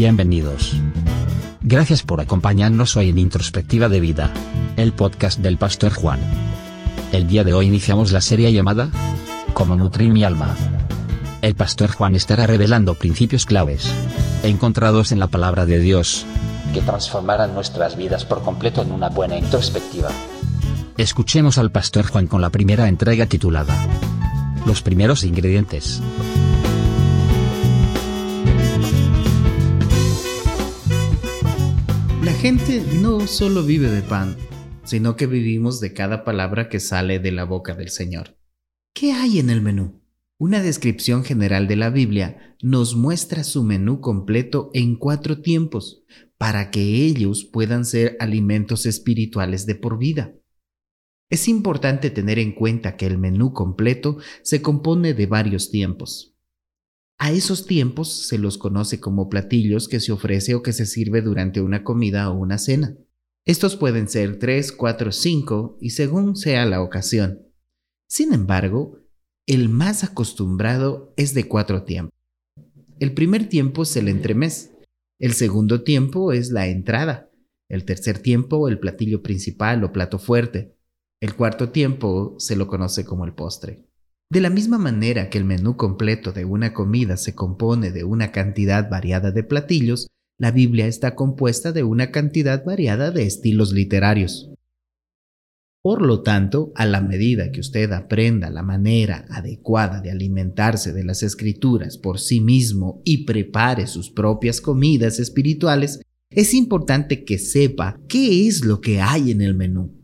Bienvenidos. Gracias por acompañarnos hoy en Introspectiva de Vida, el podcast del Pastor Juan. El día de hoy iniciamos la serie llamada Cómo nutrir mi alma. El Pastor Juan estará revelando principios claves, encontrados en la palabra de Dios, que transformarán nuestras vidas por completo en una buena introspectiva. Escuchemos al Pastor Juan con la primera entrega titulada Los primeros ingredientes. La gente no solo vive de pan, sino que vivimos de cada palabra que sale de la boca del Señor. ¿Qué hay en el menú? Una descripción general de la Biblia nos muestra su menú completo en cuatro tiempos, para que ellos puedan ser alimentos espirituales de por vida. Es importante tener en cuenta que el menú completo se compone de varios tiempos. A esos tiempos se los conoce como platillos que se ofrece o que se sirve durante una comida o una cena. Estos pueden ser 3, 4, 5 y según sea la ocasión. Sin embargo, el más acostumbrado es de cuatro tiempos. El primer tiempo es el entremés, el segundo tiempo es la entrada, el tercer tiempo el platillo principal o plato fuerte, el cuarto tiempo se lo conoce como el postre. De la misma manera que el menú completo de una comida se compone de una cantidad variada de platillos, la Biblia está compuesta de una cantidad variada de estilos literarios. Por lo tanto, a la medida que usted aprenda la manera adecuada de alimentarse de las escrituras por sí mismo y prepare sus propias comidas espirituales, es importante que sepa qué es lo que hay en el menú.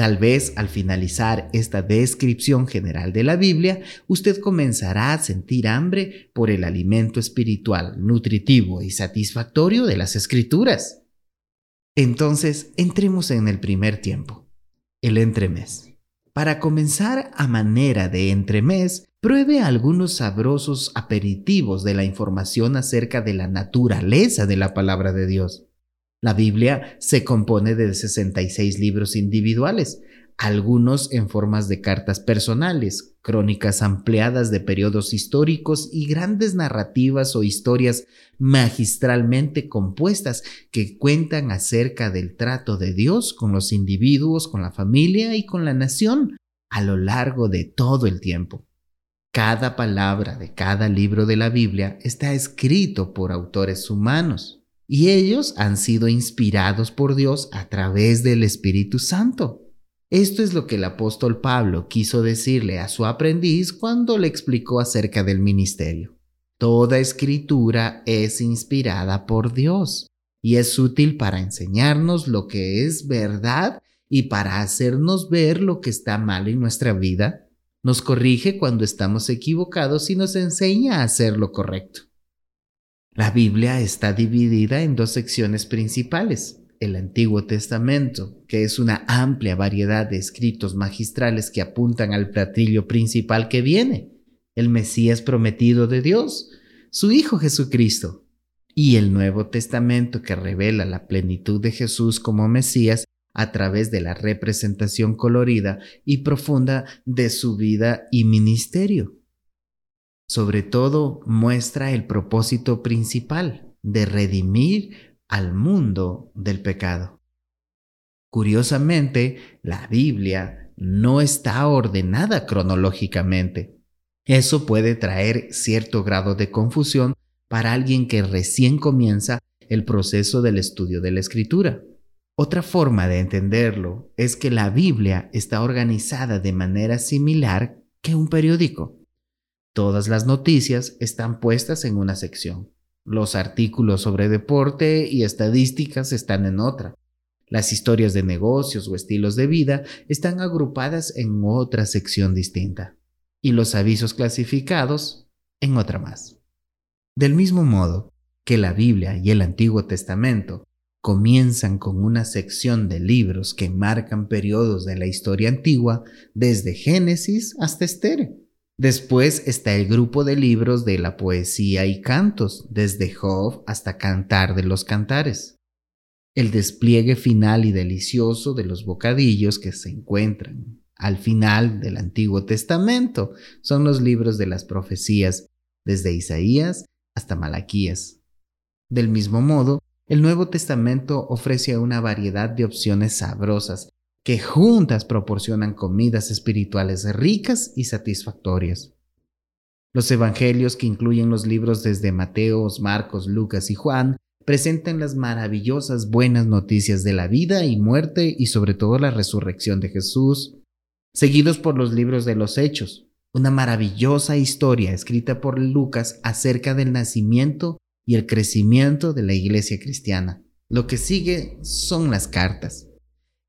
Tal vez al finalizar esta descripción general de la Biblia, usted comenzará a sentir hambre por el alimento espiritual, nutritivo y satisfactorio de las escrituras. Entonces, entremos en el primer tiempo, el entremés. Para comenzar a manera de entremés, pruebe algunos sabrosos aperitivos de la información acerca de la naturaleza de la palabra de Dios. La Biblia se compone de 66 libros individuales, algunos en formas de cartas personales, crónicas ampliadas de periodos históricos y grandes narrativas o historias magistralmente compuestas que cuentan acerca del trato de Dios con los individuos, con la familia y con la nación a lo largo de todo el tiempo. Cada palabra de cada libro de la Biblia está escrito por autores humanos y ellos han sido inspirados por Dios a través del Espíritu Santo. Esto es lo que el apóstol Pablo quiso decirle a su aprendiz cuando le explicó acerca del ministerio. Toda escritura es inspirada por Dios y es útil para enseñarnos lo que es verdad y para hacernos ver lo que está mal en nuestra vida. Nos corrige cuando estamos equivocados y nos enseña a hacer lo correcto. La Biblia está dividida en dos secciones principales. El Antiguo Testamento, que es una amplia variedad de escritos magistrales que apuntan al platillo principal que viene, el Mesías prometido de Dios, su Hijo Jesucristo, y el Nuevo Testamento que revela la plenitud de Jesús como Mesías a través de la representación colorida y profunda de su vida y ministerio sobre todo muestra el propósito principal de redimir al mundo del pecado. Curiosamente, la Biblia no está ordenada cronológicamente. Eso puede traer cierto grado de confusión para alguien que recién comienza el proceso del estudio de la escritura. Otra forma de entenderlo es que la Biblia está organizada de manera similar que un periódico. Todas las noticias están puestas en una sección. Los artículos sobre deporte y estadísticas están en otra. Las historias de negocios o estilos de vida están agrupadas en otra sección distinta. Y los avisos clasificados en otra más. Del mismo modo que la Biblia y el Antiguo Testamento comienzan con una sección de libros que marcan periodos de la historia antigua desde Génesis hasta Esther Después está el grupo de libros de la poesía y cantos, desde Job hasta Cantar de los Cantares. El despliegue final y delicioso de los bocadillos que se encuentran al final del Antiguo Testamento son los libros de las profecías, desde Isaías hasta Malaquías. Del mismo modo, el Nuevo Testamento ofrece una variedad de opciones sabrosas que juntas proporcionan comidas espirituales ricas y satisfactorias. Los evangelios que incluyen los libros desde Mateos, Marcos, Lucas y Juan presentan las maravillosas buenas noticias de la vida y muerte y sobre todo la resurrección de Jesús, seguidos por los libros de los Hechos, una maravillosa historia escrita por Lucas acerca del nacimiento y el crecimiento de la iglesia cristiana. Lo que sigue son las cartas.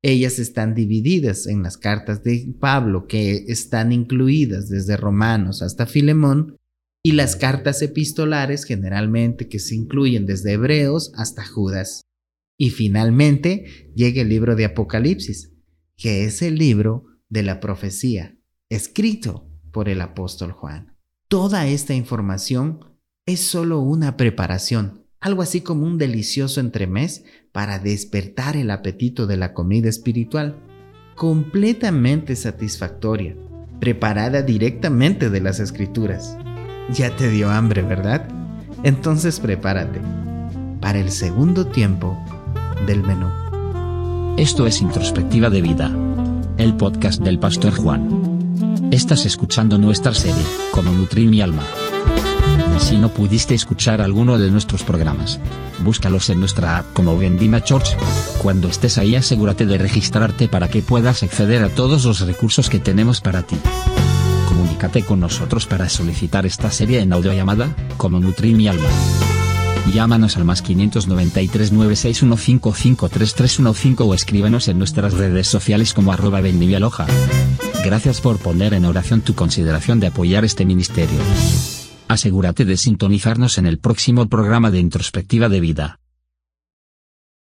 Ellas están divididas en las cartas de Pablo, que están incluidas desde Romanos hasta Filemón, y las cartas epistolares generalmente que se incluyen desde Hebreos hasta Judas. Y finalmente llega el libro de Apocalipsis, que es el libro de la profecía, escrito por el apóstol Juan. Toda esta información es solo una preparación, algo así como un delicioso entremés para despertar el apetito de la comida espiritual, completamente satisfactoria, preparada directamente de las escrituras. Ya te dio hambre, ¿verdad? Entonces prepárate para el segundo tiempo del menú. Esto es Introspectiva de Vida, el podcast del Pastor Juan. Estás escuchando nuestra serie, Como Nutrir mi alma. Si no pudiste escuchar alguno de nuestros programas, búscalos en nuestra app como Vendima Church. Cuando estés ahí asegúrate de registrarte para que puedas acceder a todos los recursos que tenemos para ti. Comunícate con nosotros para solicitar esta serie en audio llamada, como Nutrir mi alma. Llámanos al más 593 961553315 o escríbanos en nuestras redes sociales como arroba Aloha. Gracias por poner en oración tu consideración de apoyar este ministerio. Asegúrate de sintonizarnos en el próximo programa de Introspectiva de Vida.